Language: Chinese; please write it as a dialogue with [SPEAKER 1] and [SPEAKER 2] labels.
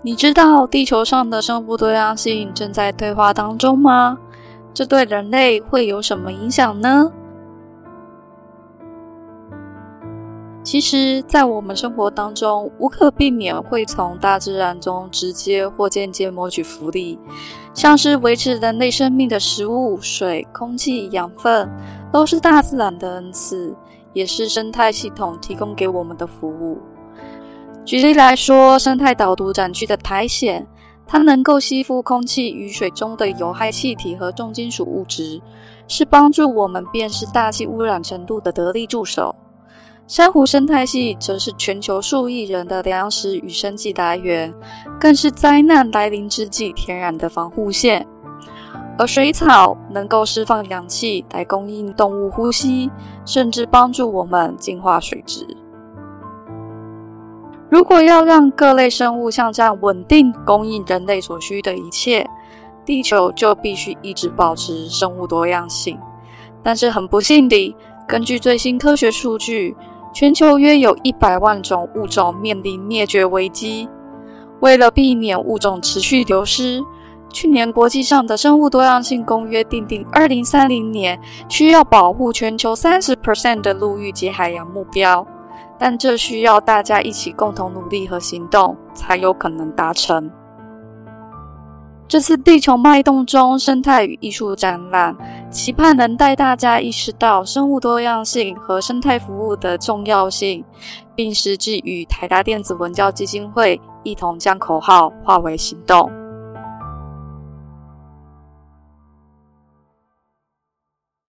[SPEAKER 1] 你知道地球上的生物多样性正在退化当中吗？这对人类会有什么影响呢？其实，在我们生活当中，无可避免会从大自然中直接或间接谋取福利，像是维持人类生命的食物、水、空气、养分，都是大自然的恩赐，也是生态系统提供给我们的服务。举例来说，生态导毒展区的苔藓，它能够吸附空气与水中的有害气体和重金属物质，是帮助我们辨识大气污染程度的得力助手。珊瑚生态系则是全球数亿人的粮食与生计来源，更是灾难来临之际天然的防护线。而水草能够释放氧气来供应动物呼吸，甚至帮助我们净化水质。如果要让各类生物像这样稳定供应人类所需的一切，地球就必须一直保持生物多样性。但是很不幸地，根据最新科学数据，全球约有一百万种物种面临灭绝危机。为了避免物种持续流失，去年国际上的生物多样性公约订定，二零三零年需要保护全球三十 percent 的陆域及海洋目标。但这需要大家一起共同努力和行动，才有可能达成。这次地球脉动中生态与艺术展览，期盼能带大家意识到生物多样性和生态服务的重要性，并实际与台达电子文教基金会一同将口号化为行动。